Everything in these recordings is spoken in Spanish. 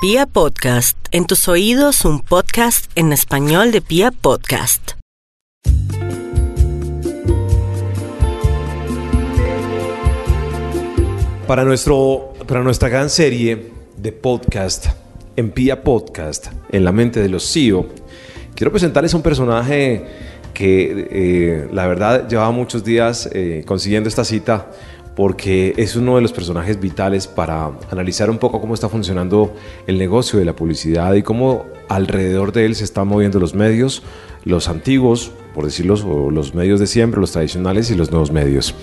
Pia Podcast, en tus oídos un podcast en español de Pia Podcast. Para, nuestro, para nuestra gran serie de podcast, en Pia Podcast, en la mente de los CEO, quiero presentarles a un personaje que eh, la verdad llevaba muchos días eh, consiguiendo esta cita porque es uno de los personajes vitales para analizar un poco cómo está funcionando el negocio de la publicidad y cómo alrededor de él se están moviendo los medios, los antiguos, por decirlo, o los medios de siempre, los tradicionales y los nuevos medios.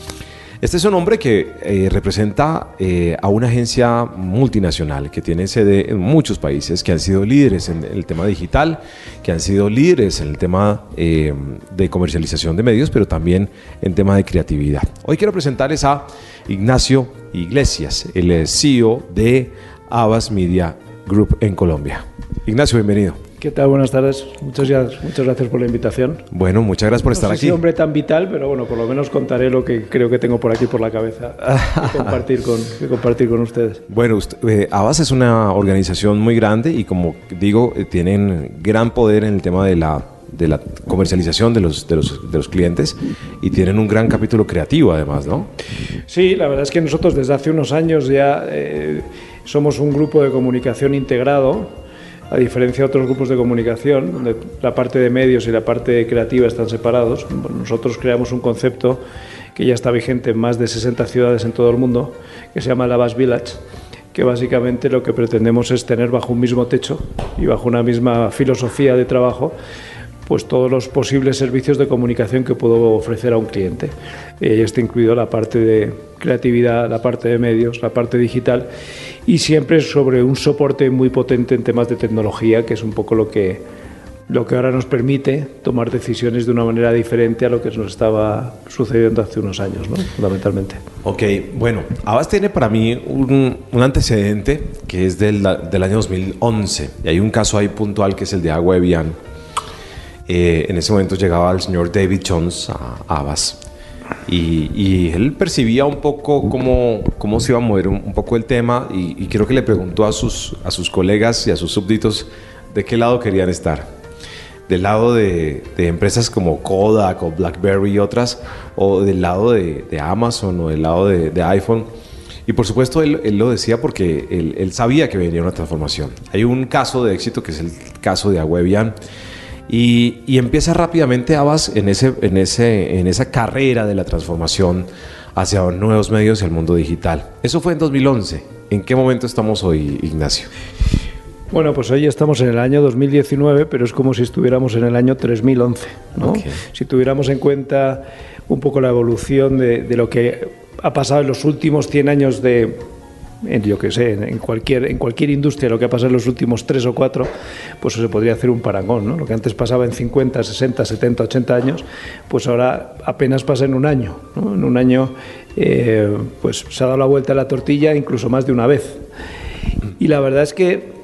Este es un hombre que eh, representa eh, a una agencia multinacional que tiene sede en muchos países, que han sido líderes en el tema digital, que han sido líderes en el tema eh, de comercialización de medios, pero también en tema de creatividad. Hoy quiero presentarles a Ignacio Iglesias, el CEO de Abbas Media Group en Colombia. Ignacio, bienvenido. ¿Qué tal? Buenas tardes. Muchas, muchas gracias por la invitación. Bueno, muchas gracias por estar no aquí. hombre tan vital, pero bueno, por lo menos contaré lo que creo que tengo por aquí por la cabeza que compartir con, compartir con ustedes. Bueno, usted, eh, Abbas es una organización muy grande y como digo, eh, tienen gran poder en el tema de la, de la comercialización de los, de, los, de los clientes y tienen un gran capítulo creativo además, ¿no? Sí, la verdad es que nosotros desde hace unos años ya eh, somos un grupo de comunicación integrado a diferencia de otros grupos de comunicación, donde la parte de medios y la parte creativa están separados, nosotros creamos un concepto que ya está vigente en más de 60 ciudades en todo el mundo, que se llama Lavas Village, que básicamente lo que pretendemos es tener bajo un mismo techo y bajo una misma filosofía de trabajo pues todos los posibles servicios de comunicación que puedo ofrecer a un cliente. Eh, está incluido la parte de creatividad, la parte de medios, la parte digital y siempre sobre un soporte muy potente en temas de tecnología, que es un poco lo que, lo que ahora nos permite tomar decisiones de una manera diferente a lo que nos estaba sucediendo hace unos años, fundamentalmente. Ok, bueno, Abbas tiene para mí un, un antecedente que es del, del, año 2011 y hay un caso ahí puntual que es el de Agua Evian. Eh, en ese momento llegaba el señor David Jones a Abbas y, y, él percibía un poco cómo, cómo se iba a mover un, un poco el tema y, y, creo que le preguntó a sus, a sus colegas y a sus súbditos de qué lado querían estar. Del lado de, de empresas como Kodak o BlackBerry y otras, o del lado de, de Amazon o del lado de, de iPhone. Y por supuesto él, él lo decía porque él, él, sabía que venía una transformación. Hay un caso de éxito que es el caso de Awebian y, y, empieza rápidamente Abbas en, ese, en, ese, en esa carrera de la transformación hacia nuevos medios y el mundo digital. Eso fue en 2011. ¿En qué momento estamos hoy, Ignacio? Bueno, pues hoy estamos en el año 2019, pero es como si estuviéramos en el año 3011. ¿no? Okay. Si tuviéramos en cuenta un poco la evolución de, de lo que ha pasado en los últimos 100 años de, en, yo que sé, en cualquier, en cualquier industria, lo que ha pasado en los últimos tres o cuatro, pues se podría hacer un parangón. ¿no? Lo que antes pasaba en 50, 60, 70, 80 años, pues ahora apenas pasa en un año. ¿no? En un año eh, pues se ha dado la vuelta a la tortilla incluso más de una vez. Y la verdad es que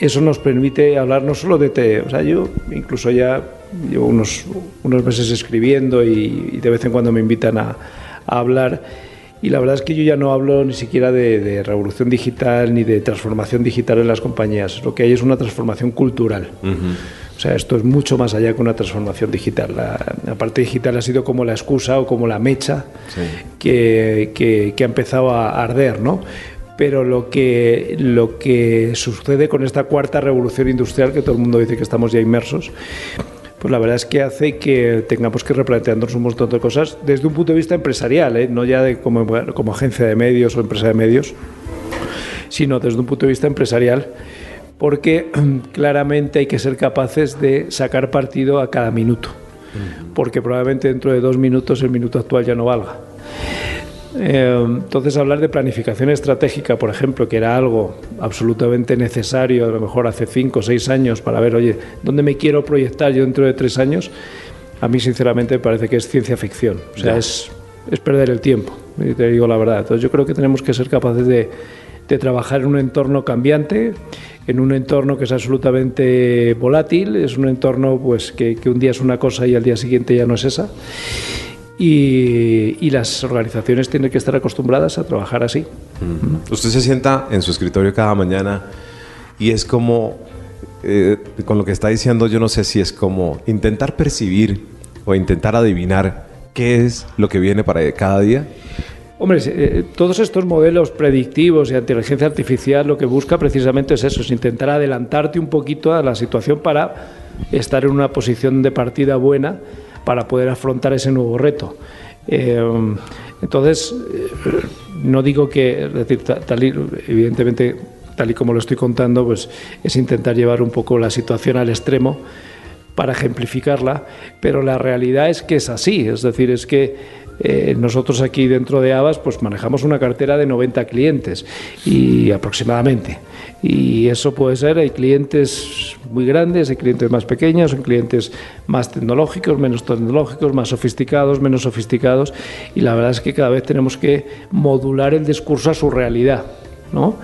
eso nos permite hablar no solo de te, o sea, yo incluso ya llevo unos, unos meses escribiendo y, y de vez en cuando me invitan a, a hablar y la verdad es que yo ya no hablo ni siquiera de, de, revolución digital ni de transformación digital en las compañías. Lo que hay es una transformación cultural. Uh -huh. O sea, esto es mucho más allá que una transformación digital. La, la parte digital ha sido como la excusa o como la mecha sí. que, que, que, ha empezado a arder, ¿no? Pero lo que, lo que sucede con esta cuarta revolución industrial, que todo el mundo dice que estamos ya inmersos, pues la verdad es que hace que tengamos que replantearnos un montón de cosas desde un punto de vista empresarial, ¿eh? no ya de como, como, agencia de medios o empresa de medios, sino desde un punto de vista empresarial, porque claramente hay que ser capaces de sacar partido a cada minuto, porque probablemente dentro de dos minutos el minuto actual ya no valga. Eh, entonces, hablar de planificación estratégica, por ejemplo, que era algo absolutamente necesario, a lo mejor hace cinco o seis años, para ver, oye, ¿dónde me quiero proyectar yo dentro de tres años? A mí, sinceramente, me parece que es ciencia ficción. O sea, es, es, perder el tiempo, y te digo la verdad. Entonces, yo creo que tenemos que ser capaces de, de trabajar en un entorno cambiante, en un entorno que es absolutamente volátil, es un entorno pues, que, que un día es una cosa y al día siguiente ya no es esa. Y, y, las organizaciones tienen que estar acostumbradas a trabajar así. Mm. Usted se sienta en su escritorio cada mañana y es como, eh, con lo que está diciendo, yo no sé si es como intentar percibir o intentar adivinar qué es lo que viene para cada día. Hombre, eh, todos estos modelos predictivos y inteligencia artificial lo que busca precisamente es eso, es intentar adelantarte un poquito a la situación para estar en una posición de partida buena para poder afrontar ese nuevo reto. Eh, entonces, eh, no digo que, decir, tal y, evidentemente, tal y como lo estoy contando, pues es intentar llevar un poco la situación al extremo para ejemplificarla, pero la realidad es que es así, es decir, es que eh, nosotros aquí dentro de Avas pues manejamos una cartera de 90 clientes y aproximadamente. Y eso puede ser, hay clientes muy grandes, hay clientes más pequeños, hay clientes más tecnológicos, menos tecnológicos, más sofisticados, menos sofisticados. Y la verdad es que cada vez tenemos que modular el discurso a su realidad. ¿no?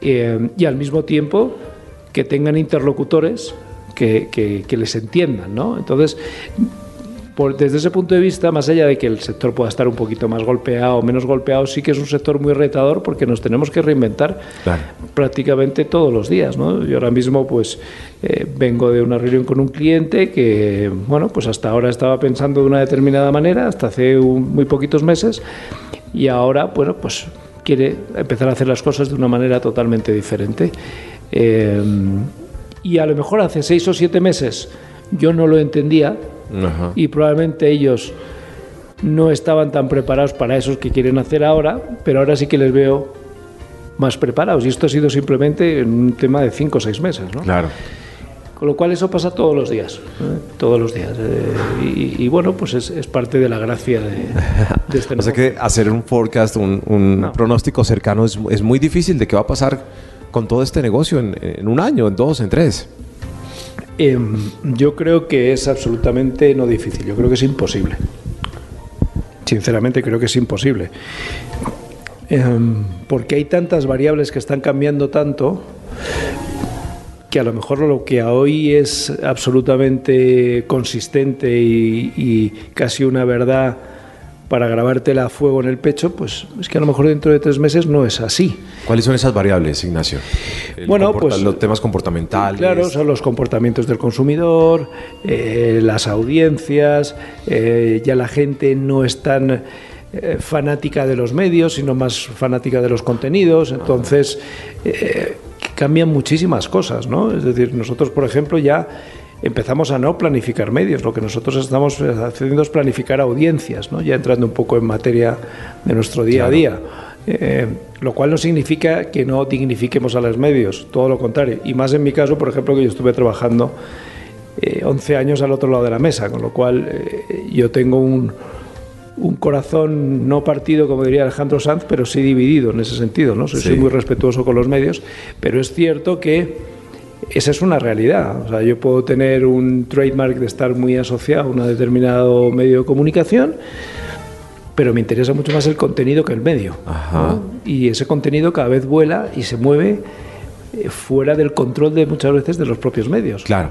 Eh, y al mismo tiempo que tengan interlocutores que, que, que les entiendan. ¿no? Entonces, desde ese punto de vista, más allá de que el sector pueda estar un poquito más golpeado o menos golpeado, sí que es un sector muy retador porque nos tenemos que reinventar prácticamente todos los días. ¿no? Yo ahora mismo pues eh, vengo de una reunión con un cliente que, bueno, pues hasta ahora estaba pensando de una determinada manera, hasta hace muy poquitos meses, y ahora, bueno, pues quiere empezar a hacer las cosas de una manera totalmente diferente. Eh, y a lo mejor hace seis o siete meses yo no lo entendía, y probablemente ellos no estaban tan preparados para eso que quieren hacer ahora, pero ahora sí que les veo más preparados. Y esto ha sido simplemente en un tema de cinco o seis meses. ¿no? Claro. Con lo cual eso pasa todos los días, ¿eh? todos los días. Eh, y, bueno, pues es, parte de la gracia de, de este O sea que hacer un forecast, un, pronóstico cercano es, es, muy difícil de qué va a pasar con todo este negocio en, en un año, en dos, en tres. Em, yo creo que es absolutamente no difícil, yo creo que es imposible. Sinceramente creo que es imposible. Em, porque hay tantas variables que están cambiando tanto que a lo mejor lo que hoy es absolutamente consistente y casi una verdad para grabártela a fuego en el pecho, pues es que a lo mejor dentro de tres meses no es así. ¿Cuáles son esas variables, Ignacio? bueno, pues los temas comportamentales. Claro, son los comportamientos del consumidor, eh, las audiencias, eh, ya la gente no es tan eh, fanática de los medios, sino más fanática de los contenidos, entonces cambian muchísimas cosas, ¿no? Es decir, nosotros, por ejemplo, ya empezamos a no planificar medios. Lo que nosotros estamos haciendo es planificar audiencias, ¿no? ya entrando un poco en materia de nuestro día a día. Eh, lo cual no significa que no dignifiquemos a los medios, todo lo contrario. Y más en mi caso, por ejemplo, que yo estuve trabajando 11 eh, años al otro lado de la mesa, con lo cual eh, yo tengo un, un, corazón no partido, como diría Alejandro Sanz, pero sí dividido en ese sentido. ¿no? soy muy respetuoso con los medios, pero es cierto que esa es una realidad. O sea, yo puedo tener un trademark de estar muy asociado a un determinado medio de comunicación, pero me interesa mucho más el contenido que el medio. Y ese contenido cada vez vuela y se mueve eh, fuera del control de muchas veces de los propios medios. Claro.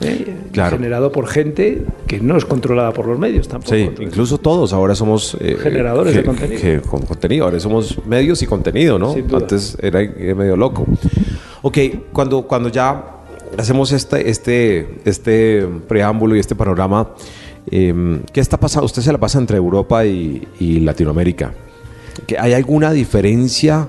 ¿Eh? Generado por gente que no es controlada por los medios tampoco. Sí, incluso todos ahora somos eh, generadores de contenido. con contenido, ahora somos medios y contenido, ¿no? Antes era medio loco. Ok, cuando, cuando ya hacemos este, este, este preámbulo y este panorama, em, ¿qué está pasando? Usted se la pasa entre Europa y, Latinoamérica. ¿Hay alguna diferencia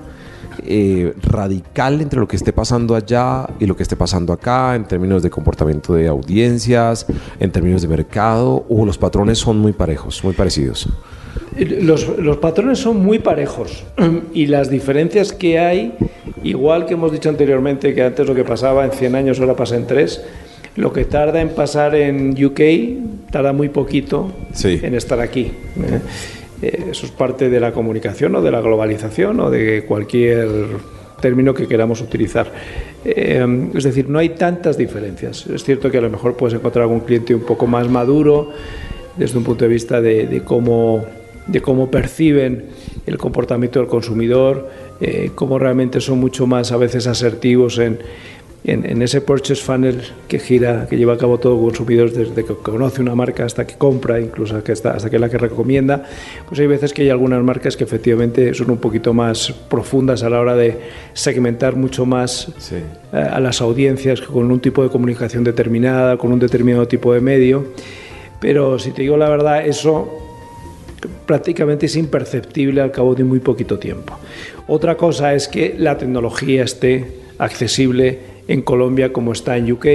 eh, radical entre lo que esté pasando allá y lo que esté pasando acá en términos de comportamiento de audiencias, en términos de mercado, o los patrones son muy parejos, muy parecidos? Los, los, patrones son muy parejos y las diferencias que hay, igual que hemos dicho anteriormente, que antes lo que pasaba en 100 años ahora pasa en 3, lo que tarda en pasar en UK tarda muy poquito en estar aquí. ¿eh? Eh, eso es parte de la comunicación o de la globalización o de cualquier término que queramos utilizar. Eh, es decir, no hay tantas diferencias. Es cierto que a lo mejor puedes encontrar algún cliente un poco más maduro desde un punto de vista de cómo de cómo perciben el comportamiento del consumidor, eh, cómo realmente son mucho más a veces asertivos en, en, ese purchase funnel que gira, que lleva a cabo todo consumidor desde que conoce una marca hasta que compra, incluso hasta que, está, hasta que la que recomienda, pues hay veces que hay algunas marcas que efectivamente son un poquito más profundas a la hora de segmentar mucho más eh, a las audiencias con un tipo de comunicación determinada, con un determinado tipo de medio. Pero si te digo la verdad, eso prácticamente es imperceptible al cabo de muy poquito tiempo. Otra cosa es que la tecnología esté accesible en Colombia como está en UK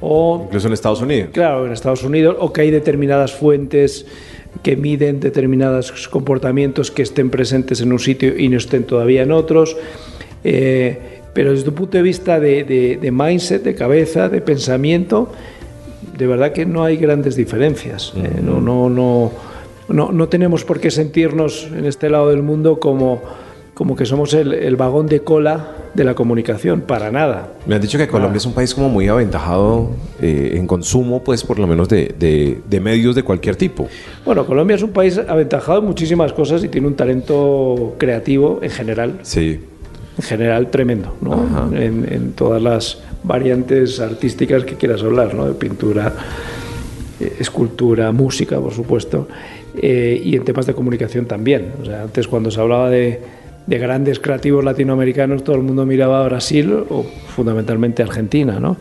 o incluso en Estados Unidos. Claro, en Estados Unidos o que hay determinadas fuentes que miden determinados comportamientos que estén presentes en un sitio y no estén todavía en otros. Eh, pero desde un punto de vista de, mindset, de cabeza, de pensamiento, de verdad que no hay grandes diferencias. Eh, no, no, no, no, no tenemos por qué sentirnos en este lado del mundo como como que somos el, vagón de cola de la comunicación, para nada. Me han dicho que Colombia es un país como muy aventajado eh, en consumo, pues por lo menos de, medios de cualquier tipo. Bueno, Colombia es un país aventajado en muchísimas cosas y tiene un talento creativo en general. Sí. En general tremendo, ¿no? En, todas las variantes artísticas que quieras hablar, ¿no? De pintura, eh, escultura, música, por supuesto, eh, y en temas de comunicación también. O sea, antes cuando se hablaba de de grandes creativos latinoamericanos todo el mundo miraba a Brasil o fundamentalmente a Argentina, ¿no?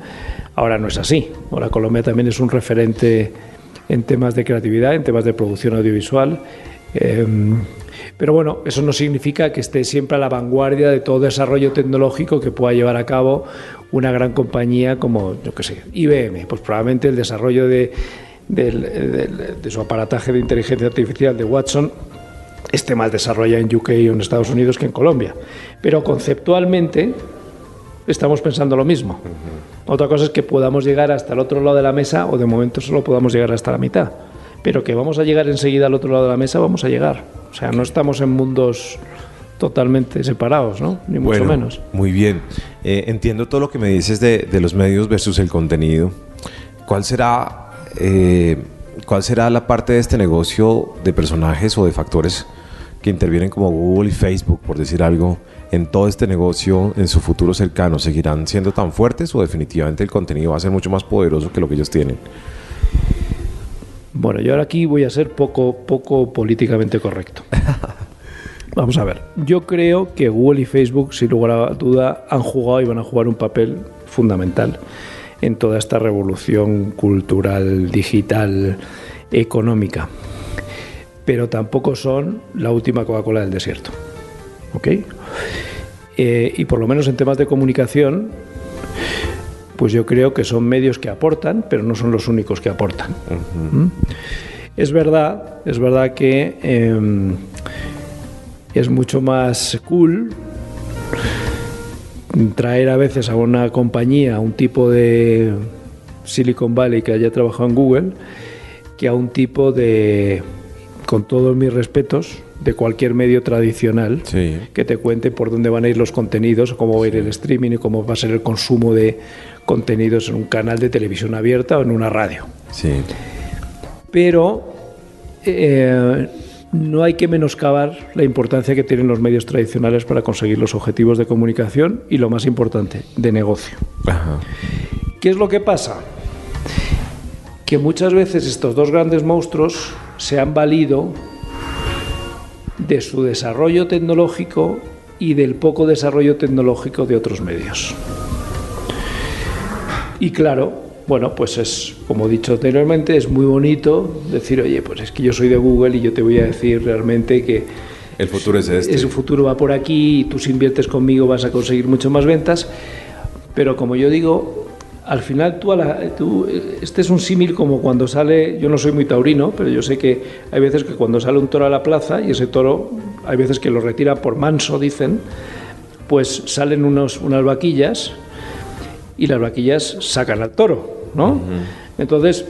Ahora no es así. Ahora Colombia también es un referente en temas de creatividad, en temas de producción audiovisual. Em, pero bueno, eso no significa que esté siempre a la vanguardia de todo desarrollo tecnológico que pueda llevar a cabo una gran compañía como, yo qué sé, IBM. Pues probablemente el desarrollo de, de su aparataje de inteligencia artificial de Watson esté más desarrollado en UK o en Estados Unidos que en Colombia. Pero conceptualmente estamos pensando lo mismo. Otra cosa es que podamos llegar hasta el otro lado de la mesa o de momento solo podamos llegar hasta la mitad. Pero que vamos a llegar enseguida al otro lado de la mesa, vamos a llegar. O sea, no estamos en mundos totalmente separados, ¿no? Ni mucho menos. Muy bien. Eh, entiendo todo lo que me dices de, los medios versus el contenido. ¿Cuál será, eh, ¿Cuál será la parte de este negocio de personajes o de factores que intervienen como Google y Facebook, por decir algo, en todo este negocio en su futuro cercano, ¿seguirán siendo tan fuertes o definitivamente el contenido va a ser mucho más poderoso que lo que ellos tienen? Bueno, yo ahora aquí voy a ser poco, poco políticamente correcto. Vamos a ver, yo creo que Google y Facebook, sin lugar a duda, han jugado y van a jugar un papel fundamental en toda esta revolución cultural, digital, económica pero tampoco son la última Coca-Cola del desierto. ¿Ok? Eh, y por lo menos en temas de comunicación, pues yo creo que son medios que aportan, pero no son los únicos que aportan. ¿Mm? Es verdad, es verdad que em, es mucho más cool traer a veces a una compañía, a un tipo de Silicon Valley que haya trabajado en Google, que a un tipo de con todos mis respetos, de cualquier medio tradicional que te cuente por dónde van a ir los contenidos, cómo va a ir el streaming y cómo va a ser el consumo de contenidos en un canal de televisión abierta o en una radio. Sí. Pero eh, no hay que menoscabar la importancia que tienen los medios tradicionales para conseguir los objetivos de comunicación y lo más importante, de negocio. ¿Qué es lo que pasa? Que muchas veces estos dos grandes monstruos se han valido de su desarrollo tecnológico y del poco desarrollo tecnológico de otros medios. Y claro, bueno, pues es, como he dicho anteriormente, es muy bonito decir, oye, pues es que yo soy de Google y yo te voy a decir realmente que el futuro es este. El futuro va por aquí y tú si inviertes conmigo vas a conseguir mucho más ventas. Pero como yo digo, al final tú, tú este es un símil como cuando sale, yo no soy muy taurino, pero yo sé que hay veces que cuando sale un toro a la plaza y ese toro, hay veces que lo retira por manso, dicen, pues salen unos, unas vaquillas y las vaquillas sacan al toro, ¿no? Entonces,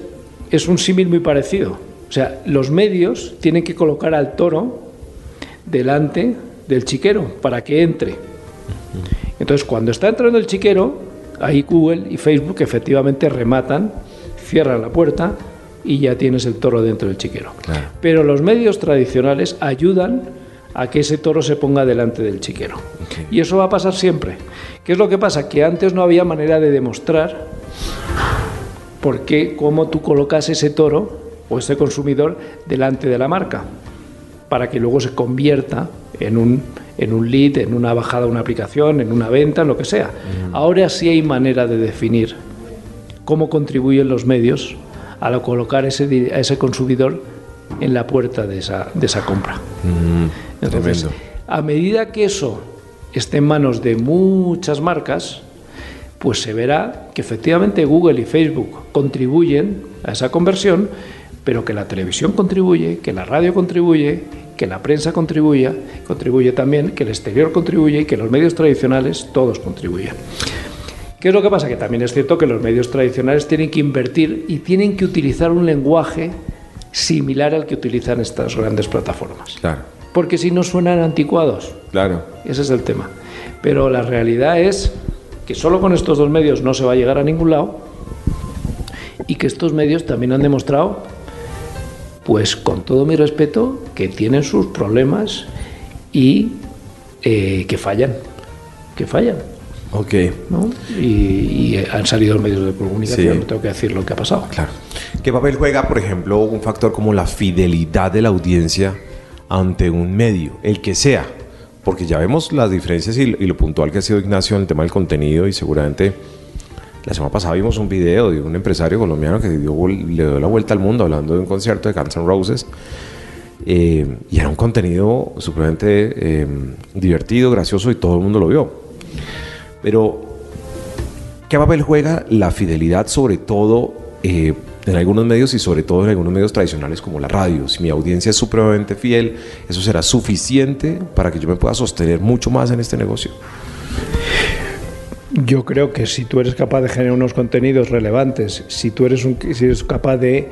es un símil muy parecido. O sea, los medios tienen que colocar al toro delante del chiquero para que entre. Entonces, cuando está entrando el chiquero, ahí Google y Facebook efectivamente rematan, cierran la puerta y ya tienes el toro dentro del chiquero. Pero los medios tradicionales ayudan a que ese toro se ponga delante del chiquero. Y eso va a pasar siempre. ¿Qué es lo que pasa? Que antes no había manera de demostrar por qué, cómo tú colocas ese toro o ese consumidor delante de la marca, para que luego se convierta en un, en un lead, en una bajada una aplicación, en una venta, en lo que sea. Mm. Ahora sí hay manera de definir cómo contribuyen los medios a colocar ese, a ese consumidor en la puerta de esa, de esa compra. Mm, Entonces, a medida que eso esté en manos de muchas marcas, pues se verá que efectivamente Google y Facebook contribuyen a esa conversión, pero que la televisión contribuye, que la radio contribuye, que la prensa contribuye, contribuye también, que el exterior contribuye y que los medios tradicionales todos contribuyen. ¿Qué es lo que pasa? Que también es cierto que los medios tradicionales tienen que invertir y tienen que utilizar un lenguaje similar al que utilizan estas grandes plataformas. Claro. Porque si no suenan anticuados. Claro. Ese es el tema. Pero la realidad es que solo con estos dos medios no se va a llegar a ningún lado y que estos medios también han demostrado, pues con todo mi respeto, que tienen sus problemas y eh, que fallan, que fallan. Ok. Y, han salido los medios de comunicación, no tengo que decir lo que ha pasado. Claro. ¿Qué papel juega, por ejemplo, un factor como la fidelidad de la audiencia ante un medio, el que sea? Porque ya vemos las diferencias y, lo puntual que ha sido Ignacio en el tema del contenido y seguramente la semana pasada vimos un video de un empresario colombiano que le dio la vuelta al mundo hablando de un concierto de Guns N' Roses. Eh, y era un contenido supremamente eh, divertido, gracioso y todo el mundo lo vio. Pero, ¿qué papel juega la fidelidad sobre todo eh, en algunos medios y sobre todo en algunos medios tradicionales como la radio? Si mi audiencia es supremamente fiel, ¿eso será suficiente para que yo me pueda sostener mucho más en este negocio? Yo creo que si tú eres capaz de generar unos contenidos relevantes, si tú eres, un, si eres capaz de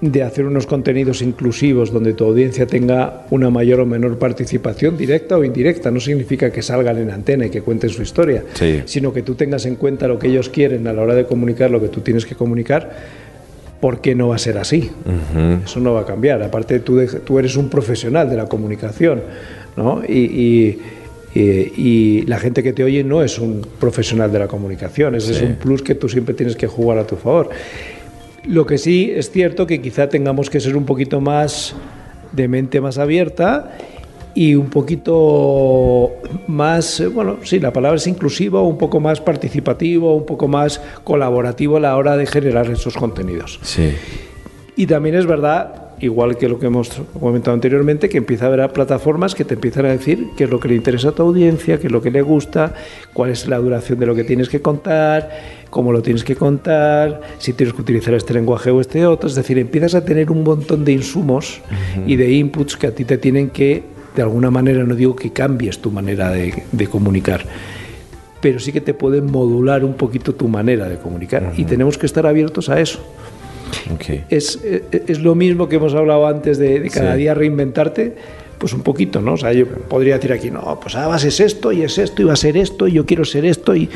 de hacer unos contenidos inclusivos donde tu audiencia tenga una mayor o menor participación directa o indirecta. No significa que salgan en antena y que cuenten su historia, sino que tú tengas en cuenta lo que ellos quieren a la hora de comunicar lo que tú tienes que comunicar. ¿Por qué no va a ser así? Eso no va a cambiar. Aparte, tú, tú eres un profesional de la comunicación, ¿no? y, y la gente que te oye no es un profesional de la comunicación, ese es un plus que tú siempre tienes que jugar a tu favor. Lo que sí es cierto que quizá tengamos que ser un poquito más de mente más abierta y un poquito más, bueno, sí, la palabra es inclusivo, un poco más participativo, un poco más colaborativo a la hora de generar esos contenidos. Sí. Y también es verdad igual que lo que hemos comentado anteriormente, que empieza a haber plataformas que te empiezan a decir qué es lo que le interesa a tu audiencia, qué es lo que le gusta, cuál es la duración de lo que tienes que contar, cómo lo tienes que contar, si tienes que utilizar este lenguaje o este otro. Es decir, empiezas a tener un montón de insumos y de inputs que a ti te tienen que, de alguna manera, no digo que cambies tu manera de, comunicar, pero sí que te pueden modular un poquito tu manera de comunicar. Y tenemos que estar abiertos a eso. Es, es, lo mismo que hemos hablado antes de, cada día reinventarte, pues un poquito, ¿no? O sea, yo podría decir aquí, no, pues ahora es esto y es esto y va a ser esto y yo quiero ser esto y,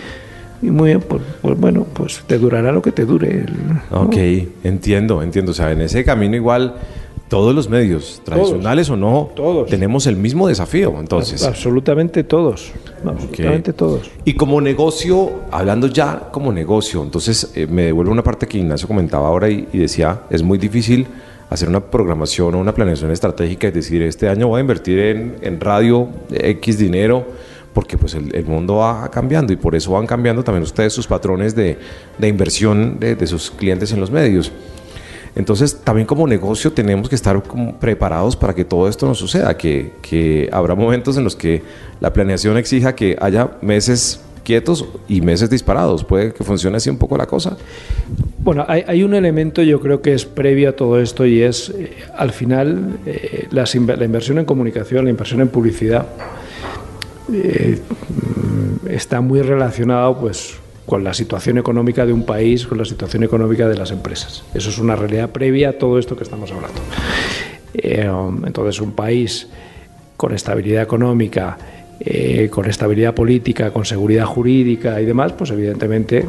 muy bien, pues, pues, bueno, pues te durará lo que te dure. Ok, entiendo, entiendo. O sea, en ese camino igual todos los medios, tradicionales o no, todos. tenemos el mismo desafío, entonces. Absolutamente todos, absolutamente todos. Y como negocio, hablando ya como negocio, entonces eh, me devuelvo una parte que Ignacio comentaba ahora y, decía, es muy difícil hacer una programación o una planeación estratégica y decir, este año voy a invertir en, radio X dinero, porque pues el, mundo va cambiando y por eso van cambiando también ustedes sus patrones de, inversión de, de sus clientes en los medios. Entonces, también como negocio tenemos que estar preparados para que todo esto no suceda, que, que habrá momentos en los que la planeación exija que haya meses quietos y meses disparados. Puede que funcione así un poco la cosa. Bueno, hay, un elemento yo creo que es previo a todo esto y es, eh, al final, eh, la inversión en comunicación, la inversión en publicidad, eh, está muy relacionado pues con la situación económica de un país, con la situación económica de las empresas. Eso es una realidad previa a todo esto que estamos hablando. Eh, entonces, un país con estabilidad económica, eh, con estabilidad política, con seguridad jurídica y demás, pues evidentemente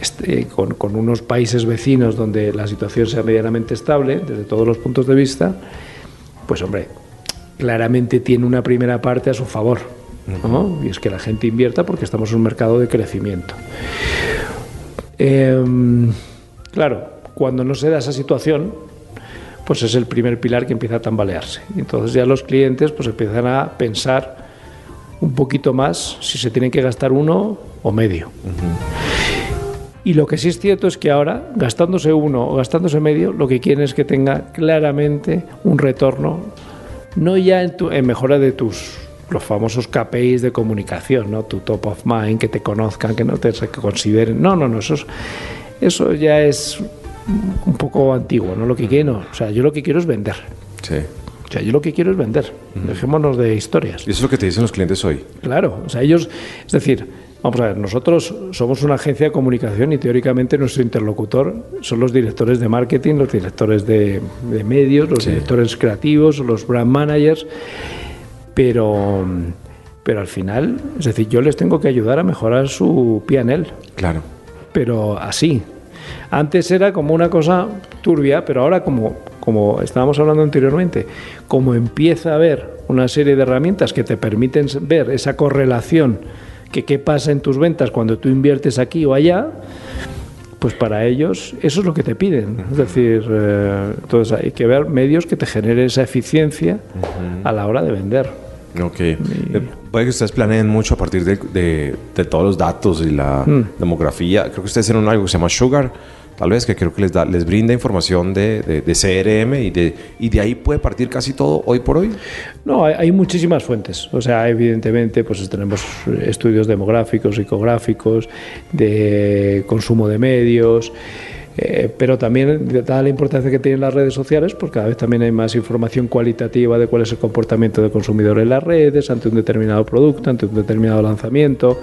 este, con, con, unos países vecinos donde la situación sea medianamente estable desde todos los puntos de vista, pues hombre, claramente tiene una primera parte a su favor. Y es que la gente invierta porque estamos en un mercado de crecimiento. Em, claro, cuando no se da esa situación, pues es el primer pilar que empieza a tambalearse. Entonces ya los clientes pues empiezan a pensar un poquito más si se tienen que gastar uno o medio. Y lo que sí es cierto es que ahora, gastándose uno o gastándose medio, lo que quieren es que tenga claramente un retorno, no ya en, tu, en mejora de tus los famosos KPIs de comunicación, ¿no? Tu top of mind, que te conozcan, que no te que consideren. No, no, no, eso, eso ya es un poco antiguo, ¿no? Lo que quiero, o sea, yo lo que quiero es vender. Sí. O sea, yo lo que quiero es vender. Dejémonos de historias. Y eso es lo que te dicen los clientes hoy. Claro, o sea, ellos, es decir, Vamos a ver, nosotros somos una agencia de comunicación y teóricamente nuestro interlocutor son los directores de marketing, los directores de, medios, los directores creativos, los brand managers, pero, pero al final, es decir, yo les tengo que ayudar a mejorar su PNL. Claro. Pero así. Antes era como una cosa turbia, pero ahora como, como estábamos hablando anteriormente, como empieza a haber una serie de herramientas que te permiten ver esa correlación que qué pasa en tus ventas cuando tú inviertes aquí o allá, pues para ellos eso es lo que te piden. Es decir, eh, entonces hay que ver medios que te generen esa eficiencia a la hora de vender. Ok. Eh, puede que ustedes planeen mucho a partir de, de, todos los datos y la mm. demografía. Creo que ustedes tienen algo que se llama Sugar tal vez, que creo que les, da, les brinda información de, de, CRM y de, y de ahí puede partir casi todo hoy por hoy? No, hay, muchísimas fuentes. O sea, evidentemente, pues tenemos estudios demográficos, psicográficos, de consumo de medios. Eh, pero también, dada la importancia que tienen las redes sociales, pues cada vez también hay más información cualitativa de cuál es el comportamiento del consumidor en las redes, ante un determinado producto, ante un determinado lanzamiento.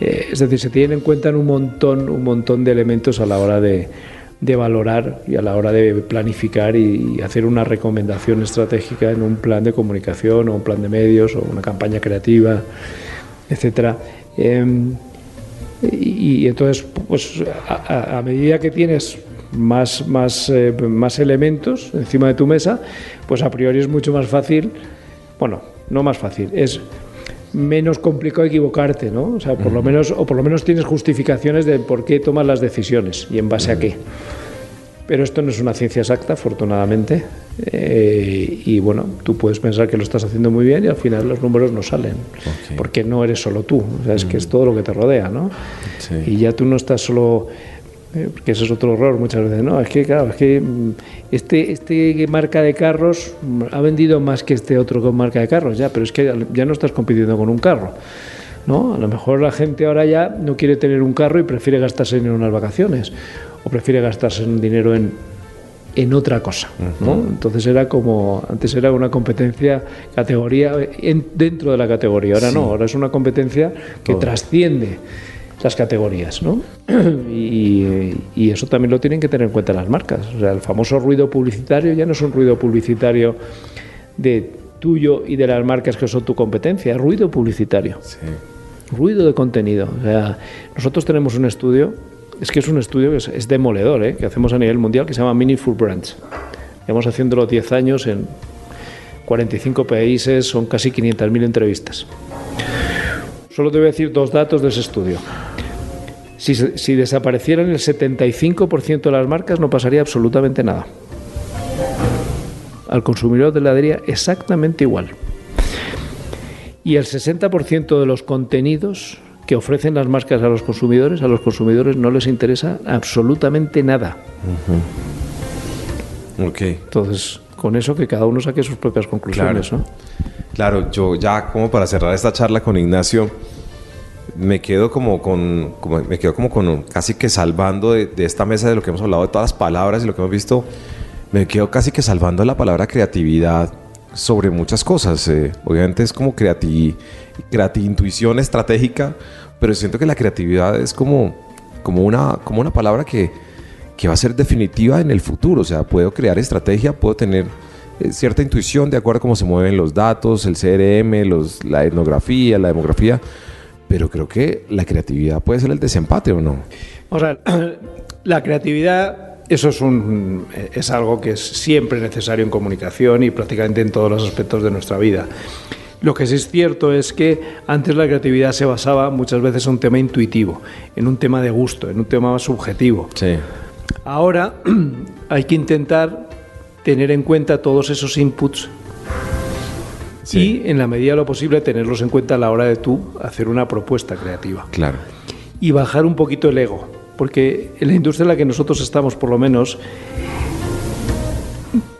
Eh, es decir, se tienen en cuenta un montón, un montón de elementos a la hora de, valorar y a la hora de planificar y, hacer una recomendación estratégica en un plan de comunicación o un plan de medios o una campaña creativa, etcétera. Em, y, entonces, pues a, medida que tienes más, más, eh, más elementos encima de tu mesa, pues a priori es mucho más fácil, bueno, no más fácil, es menos complicado equivocarte, ¿no? O sea, por lo menos o por lo menos tienes justificaciones de por qué tomas las decisiones y en base a qué. Pero esto no es una ciencia exacta, afortunadamente. Eh, y bueno, tú puedes pensar que lo estás haciendo muy bien y al final los números no salen. Porque no eres solo tú, o sea, es que es todo lo que te rodea, ¿no? Y ya tú no estás solo eh, porque ese es otro error muchas veces, ¿no? Es que, claro, es que mm, este, este marca de carros mm, ha vendido más que este otro con marca de carros, ya, pero es que ya no estás compitiendo con un carro, ¿no? A lo mejor la gente ahora ya no quiere tener un carro y prefiere gastarse en unas vacaciones, o prefiere gastarse en dinero en, en otra cosa, ¿no? Entonces era como, antes era una competencia, categoría, dentro de la categoría, ahora no, ahora es una competencia que trasciende las categorías, ¿no? Y, eso también lo tienen que tener en cuenta las marcas. O sea, el famoso ruido publicitario ya no es un ruido publicitario de tuyo y de las marcas que son tu competencia, es ruido publicitario. Ruido de contenido. O sea, nosotros tenemos un estudio, es que es un estudio que es, demoledor, ¿eh? que hacemos a nivel mundial, que se llama Meaningful Brands. Llevamos haciéndolo 10 años en 45 países, son casi 500.000 entrevistas. Solo te voy a decir dos datos de ese estudio. Si, desaparecieran el 75% de las marcas no pasaría absolutamente nada. Al consumidor de heladería exactamente igual. Y el 60% de los contenidos que ofrecen las marcas a los consumidores, a los consumidores no les interesa absolutamente nada. Entonces, con eso que cada uno saque sus propias conclusiones. Claro. claro, yo ya como para cerrar esta charla con Ignacio, me quedo como con, me quedo como con casi que salvando de, esta mesa de lo que hemos hablado, de todas las palabras y lo que hemos visto, me quedo casi que salvando la palabra creatividad sobre muchas cosas. Eh, obviamente es como creati, creati intuición estratégica, pero siento que la creatividad es como, como, una, como una palabra que, que va a ser definitiva en el futuro. O sea, puedo crear estrategia, puedo tener eh, cierta intuición de acuerdo a cómo se mueven los datos, el CRM, los, la etnografía, la demografía pero creo que la creatividad puede ser el desempate o no. O sea, la creatividad eso es, un, es algo que es siempre necesario en comunicación y prácticamente en todos los aspectos de nuestra vida. Lo que sí es cierto es que antes la creatividad se basaba muchas veces en un tema intuitivo, en un tema de gusto, en un tema más subjetivo. Sí. Ahora hay que intentar tener en cuenta todos esos inputs y, en la medida de lo posible, tenerlos en cuenta a la hora de tú hacer una propuesta creativa. Claro. Y bajar un poquito el ego, porque en la industria en la que nosotros estamos, por lo menos,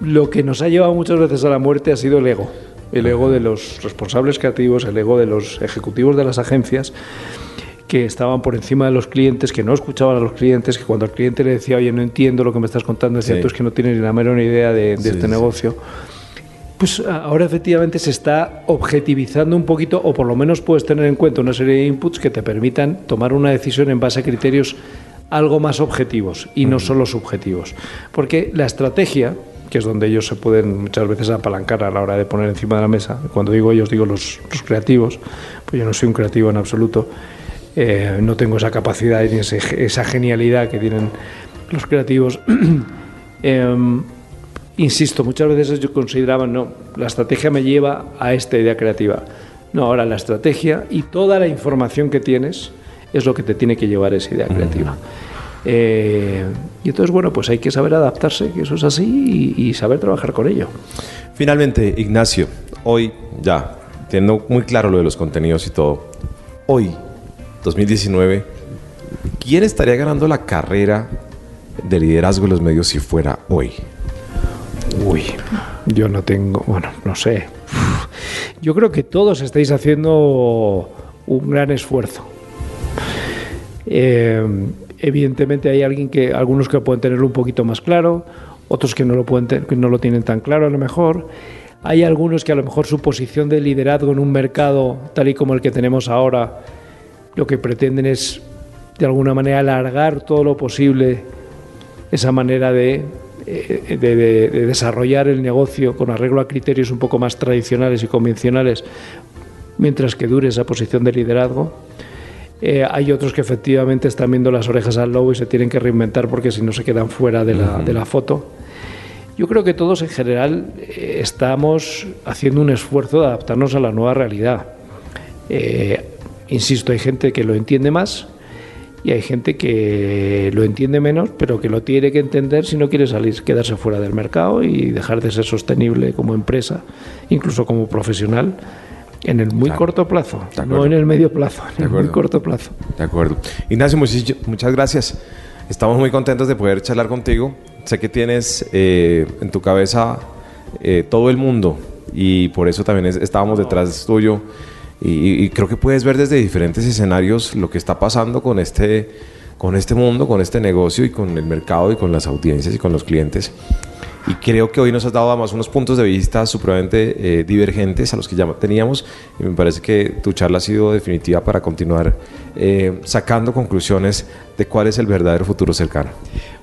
lo que nos ha llevado muchas veces a la muerte ha sido el ego el ego de los responsables creativos, el ego de los ejecutivos de las agencias que estaban por encima de los clientes, que no escuchaban a los clientes, que cuando el cliente le decía, oye, no entiendo lo que me estás contando, decía, tú es que no tienes ni la menor idea de, este negocio. Pues ahora efectivamente se está objetivizando un poquito, o por lo menos puedes tener en cuenta una serie de inputs que te permitan tomar una decisión en base a criterios algo más objetivos y no solo subjetivos. Porque la estrategia, que es donde ellos se pueden muchas veces apalancar a la hora de poner encima de la mesa. Cuando digo ellos, digo los, creativos, pues yo no soy un creativo en absoluto, eh, no tengo esa capacidad ni esa genialidad que tienen los creativos. Em, insisto, muchas veces ellos consideraban, no, la estrategia me lleva a esta idea creativa. No, ahora la estrategia y toda la información que tienes es lo que te tiene que llevar a esa idea creativa. Eh, y entonces, bueno, pues hay que saber adaptarse, que eso es así, y, saber trabajar con ello. Finalmente, Ignacio, hoy ya, teniendo muy claro lo de los contenidos y todo, hoy, 2019, ¿quién estaría ganando la carrera de liderazgo en los medios si fuera hoy? Uy, yo no tengo, bueno, no sé. Yo creo que todos estáis haciendo un gran esfuerzo. Eh, Evidentemente hay alguien que, algunos que pueden tenerlo un poquito más claro, otros que no lo, pueden que no lo tienen tan claro a lo mejor. Hay algunos que a lo mejor su posición de liderazgo en un mercado tal y como el que tenemos ahora, lo que pretenden es de alguna manera alargar todo lo posible esa manera de, eh, de, desarrollar el negocio con arreglo a criterios un poco más tradicionales y convencionales, mientras que dure esa posición de liderazgo. Eh, hay otros que efectivamente están viendo las orejas al lobo y se tienen que reinventar porque si no se quedan fuera de la, de la foto. Yo creo que todos en general eh, estamos haciendo un esfuerzo de adaptarnos a la nueva realidad. Eh, insisto, hay gente que lo entiende más y hay gente que lo entiende menos, pero que lo tiene que entender si no quiere salir, quedarse fuera del mercado y dejar de ser sostenible como empresa, incluso como profesional en el muy corto plazo, no en el medio plazo, en el muy corto plazo. De acuerdo. Ignacio, muchas gracias. Estamos muy contentos de poder charlar contigo. Sé que tienes eh, en tu cabeza eh, todo el mundo y por eso también estábamos detrás tuyo. Y, y, creo que puedes ver desde diferentes escenarios lo que está pasando con este, con este mundo, con este negocio y con el mercado y con las audiencias y con los clientes. Y creo que hoy nos has dado además unos puntos de vista supremamente eh, divergentes a los que ya teníamos. Y me parece que tu charla ha sido definitiva para continuar eh, sacando conclusiones de cuál es el verdadero futuro cercano.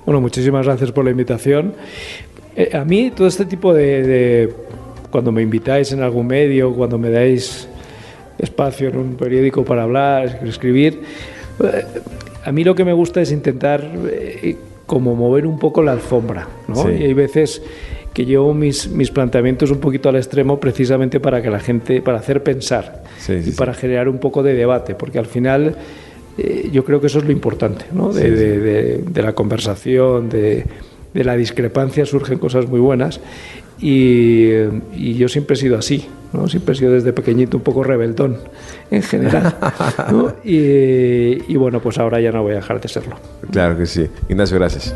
Bueno, muchísimas gracias por la invitación. Eh, a mí todo este tipo de, de, cuando me invitáis en algún medio, cuando me dais espacio en un periódico para hablar, escribir, a mí lo que me gusta es intentar como mover un poco la alfombra, ¿no? Y hay veces que llevo mis, mis planteamientos un poquito al extremo precisamente para que la gente, para hacer pensar y para generar un poco de debate, porque al final eh, yo creo que eso es lo importante, ¿no? De, de, de, la conversación, de, la discrepancia surgen cosas muy buenas y, y, yo siempre he sido así, ¿no? siempre he sido desde pequeñito un poco rebeldón en general. y, y bueno, pues ahora ya no voy a dejar de serlo. Claro que sí. Ignacio, gracias.